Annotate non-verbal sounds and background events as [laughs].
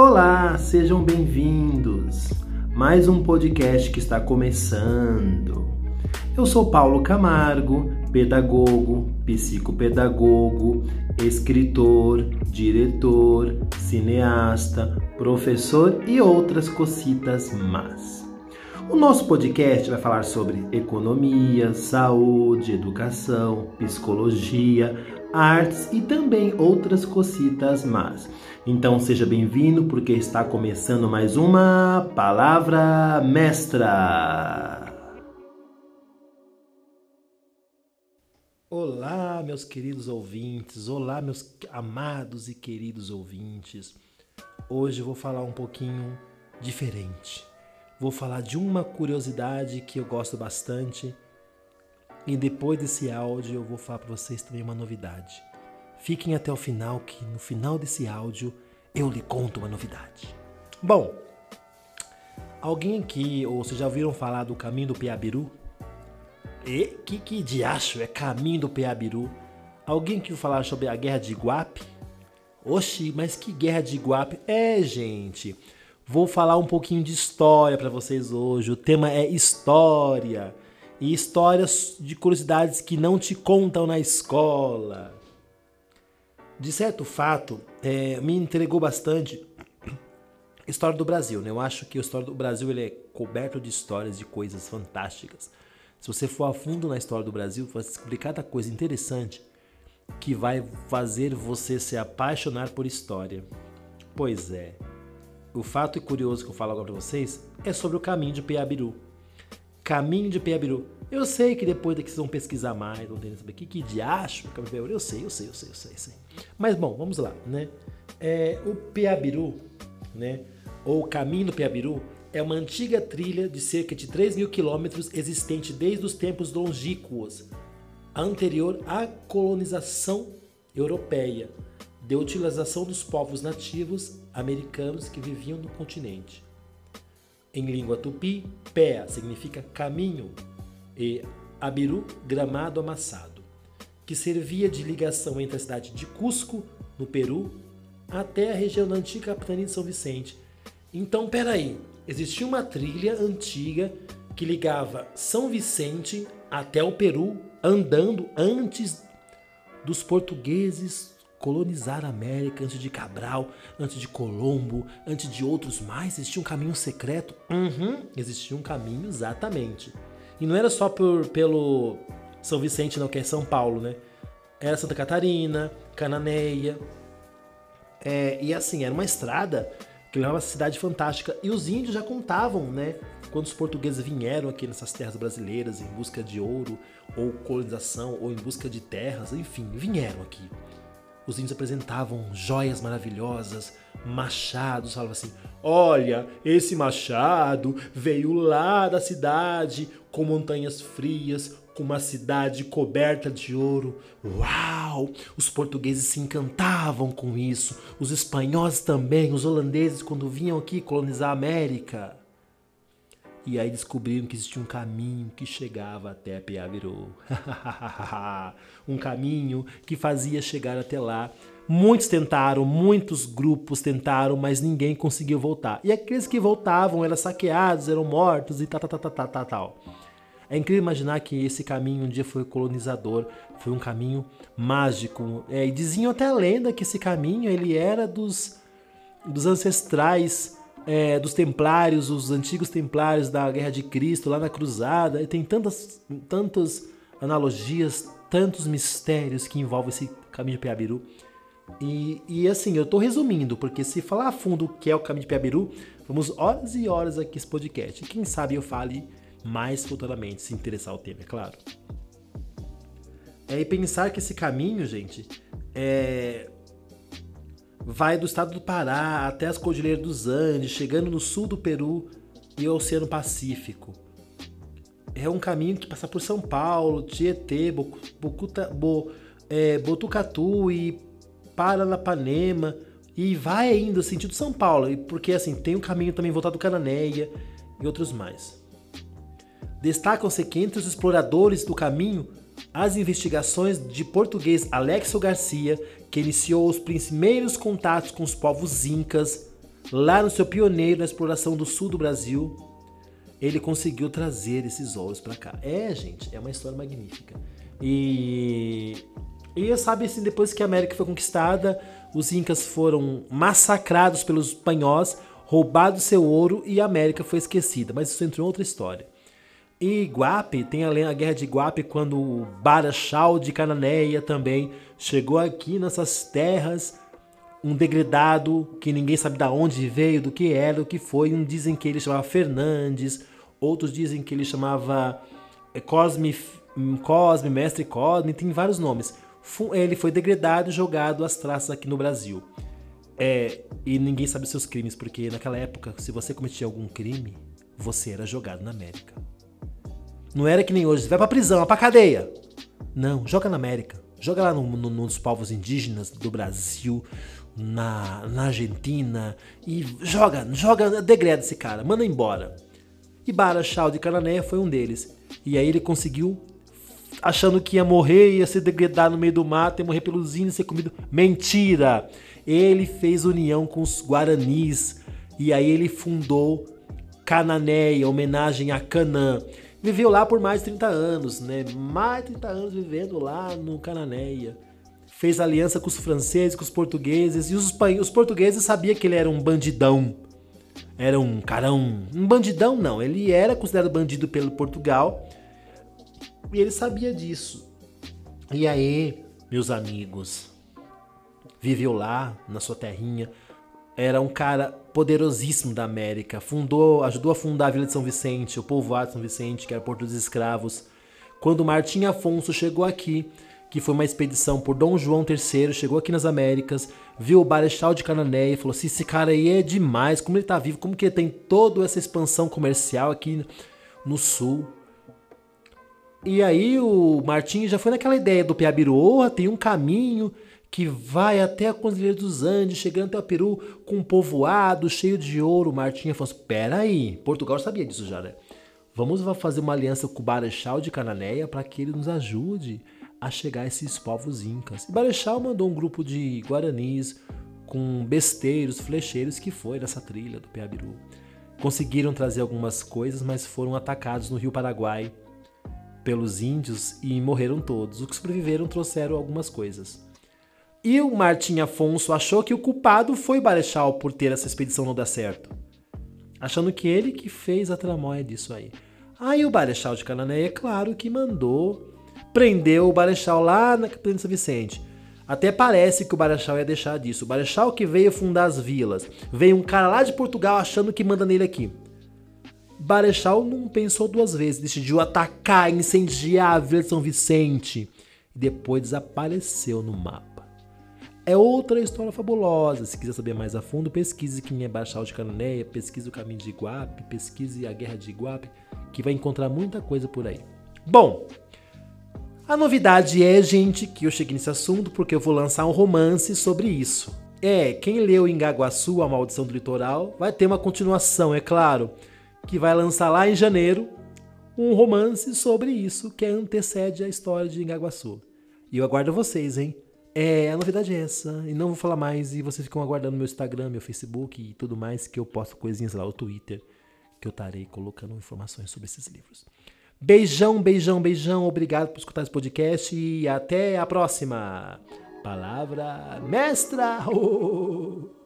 Olá, sejam bem-vindos. Mais um podcast que está começando. Eu sou Paulo Camargo, pedagogo, psicopedagogo, escritor, diretor, cineasta, professor e outras cocitas más. O nosso podcast vai falar sobre economia, saúde, educação, psicologia, artes e também outras cocitas más. Então seja bem-vindo porque está começando mais uma palavra mestra. Olá, meus queridos ouvintes. Olá, meus amados e queridos ouvintes. Hoje vou falar um pouquinho diferente. Vou falar de uma curiosidade que eu gosto bastante e depois desse áudio eu vou falar para vocês também uma novidade. Fiquem até o final que no final desse áudio eu lhe conto uma novidade. Bom, alguém aqui, ou vocês já ouviram falar do caminho do Piabiru? E que, que diacho é caminho do Piabiru? Alguém que falar sobre a guerra de Iguape? Oxi, mas que guerra de Iguape? É, gente, vou falar um pouquinho de história para vocês hoje. O tema é história e histórias de curiosidades que não te contam na escola. De certo fato, é, me entregou bastante a história do Brasil. Né? Eu acho que a história do Brasil ele é coberto de histórias, de coisas fantásticas. Se você for a fundo na história do Brasil, vai descobrir cada coisa interessante que vai fazer você se apaixonar por história. Pois é. O fato curioso que eu falo agora para vocês é sobre o caminho de Piabiru. Caminho de Piabiru. Eu sei que depois daqui vocês vão pesquisar mais, vão entender saber que, que diacho é de Piabiru. Eu sei, eu sei, eu sei, eu sei, eu sei. Mas bom, vamos lá, né? É, o Piabiru, né? Ou Caminho do Piabiru, é uma antiga trilha de cerca de 3 mil quilômetros existente desde os tempos longínquos, anterior à colonização europeia, de utilização dos povos nativos americanos que viviam no continente. Em língua tupi, pé significa caminho e abiru, gramado amassado, que servia de ligação entre a cidade de Cusco, no Peru, até a região da antiga capitania de São Vicente. Então, peraí, existia uma trilha antiga que ligava São Vicente até o Peru, andando antes dos portugueses colonizar a América antes de Cabral, antes de Colombo, antes de outros mais, existia um caminho secreto? Uhum, existia um caminho exatamente. E não era só por, pelo São Vicente, não, que é São Paulo, né? Era Santa Catarina, Cananeia. É, e assim, era uma estrada que levava uma cidade fantástica. E os índios já contavam, né? Quando os portugueses vieram aqui nessas terras brasileiras em busca de ouro, ou colonização, ou em busca de terras, enfim, vieram aqui os índios apresentavam joias maravilhosas, machados, falavam assim: Olha, esse machado veio lá da cidade, com montanhas frias, com uma cidade coberta de ouro. Uau! Os portugueses se encantavam com isso, os espanhóis também, os holandeses, quando vinham aqui colonizar a América. E aí descobriram que existia um caminho que chegava até Piavirô. [laughs] um caminho que fazia chegar até lá. Muitos tentaram, muitos grupos tentaram, mas ninguém conseguiu voltar. E aqueles que voltavam eram saqueados, eram mortos e tal, tal, tal, tal, tal, tal. É incrível imaginar que esse caminho um dia foi colonizador, foi um caminho mágico. É, e diziam até a lenda que esse caminho ele era dos, dos ancestrais é, dos templários, os antigos templários da Guerra de Cristo, lá na Cruzada, e tem tantas, tantas analogias, tantos mistérios que envolvem esse caminho de Piabiru. E, e assim, eu estou resumindo, porque se falar a fundo o que é o caminho de Piabiru, vamos horas e horas aqui esse podcast. Quem sabe eu fale mais futuramente, se interessar o tema, é claro. É, e pensar que esse caminho, gente, é, vai do estado do Pará até as Cordilheiras dos Andes, chegando no sul do Peru e ao Oceano Pacífico. É um caminho que passa por São Paulo, Tietê, Bocuta, Bo, é, Botucatu e Paranapanema e vai ainda sentido São Paulo, porque assim tem um caminho também voltado do Cananéia e outros mais. Destacam-se que entre os exploradores do caminho as investigações de português Alexo Garcia, que iniciou os primeiros contatos com os povos incas, lá no seu pioneiro na exploração do sul do Brasil, ele conseguiu trazer esses ouros para cá. É, gente, é uma história magnífica. E e sabe assim, depois que a América foi conquistada, os incas foram massacrados pelos espanhóis, roubado seu ouro e a América foi esquecida. Mas isso entrou em outra história. E Guape, tem a guerra de Guape quando o Barachal de Cananéia também chegou aqui nessas terras, um degradado que ninguém sabe de onde veio, do que era, o que foi. Um dizem que ele chamava Fernandes, outros dizem que ele chamava eh, Cosme, Cosme, Mestre Cosme, tem vários nomes. Ele foi degradado e jogado às traças aqui no Brasil. É, e ninguém sabe seus crimes, porque naquela época, se você cometia algum crime, você era jogado na América. Não era que nem hoje, vai pra prisão, vai pra cadeia. Não, joga na América. Joga lá no, no, nos povos indígenas do Brasil, na, na Argentina, e joga, joga, degrada esse cara, manda embora. E Barachal de Canané foi um deles. E aí ele conseguiu, achando que ia morrer, ia se degradar no meio do mato, ia morrer pelos índios, ser comido. Mentira! Ele fez união com os Guaranis, e aí ele fundou Cananéia, homenagem a Canaã. Viveu lá por mais de 30 anos, né? Mais de 30 anos vivendo lá no Cananéia. Fez aliança com os franceses, com os portugueses, e os, os portugueses sabiam que ele era um bandidão. Era um carão. Um bandidão, não. Ele era considerado bandido pelo Portugal. E ele sabia disso. E aí, meus amigos, viveu lá na sua terrinha, era um cara poderosíssimo da América. Fundou, ajudou a fundar a Vila de São Vicente, o povoado de São Vicente, que era Porto dos Escravos. Quando Martim Afonso chegou aqui, que foi uma expedição por Dom João III, chegou aqui nas Américas, viu o Barechal de Cananéia e falou assim: esse cara aí é demais, como ele tá vivo, como que ele tem toda essa expansão comercial aqui no sul. E aí o Martim já foi naquela ideia do Piabiru, tem um caminho que vai até a Cordilheira dos Andes, chegando até o Peru com um povoado cheio de ouro. Falou assim: peraí, Portugal sabia disso já, né? Vamos fazer uma aliança com o Barechal de Cananéia para que ele nos ajude a chegar a esses povos incas. E Barechal mandou um grupo de guaranis com besteiros, flecheiros que foi nessa trilha do Peabiru. Conseguiram trazer algumas coisas, mas foram atacados no Rio Paraguai pelos índios e morreram todos. Os que sobreviveram trouxeram algumas coisas. E o Martim Afonso achou que o culpado foi Barechal por ter essa expedição não dar certo. Achando que ele que fez a tramóia disso aí. Aí o Barechal de Canané, é claro que mandou prender o Barechal lá na Capitania de São Vicente. Até parece que o Barechal ia deixar disso. O Barechal que veio fundar as vilas. Veio um cara lá de Portugal achando que manda nele aqui. Barechal não pensou duas vezes, decidiu atacar, incendiar a Vila de São Vicente e depois desapareceu no mapa é outra história fabulosa. Se quiser saber mais a fundo, pesquise quem é Baixal de Cananéia, pesquise o caminho de Iguape, pesquise a guerra de Iguape, que vai encontrar muita coisa por aí. Bom, a novidade é, gente, que eu cheguei nesse assunto porque eu vou lançar um romance sobre isso. É, quem leu Ingaguaçu, A Maldição do Litoral, vai ter uma continuação, é claro, que vai lançar lá em janeiro um romance sobre isso que antecede a história de Ingaguaçu. E eu aguardo vocês, hein? É, a novidade é essa. E não vou falar mais. E vocês ficam aguardando meu Instagram, meu Facebook e tudo mais, que eu posto coisinhas lá, o Twitter, que eu estarei colocando informações sobre esses livros. Beijão, beijão, beijão. Obrigado por escutar esse podcast e até a próxima. Palavra mestra! Oh! [laughs]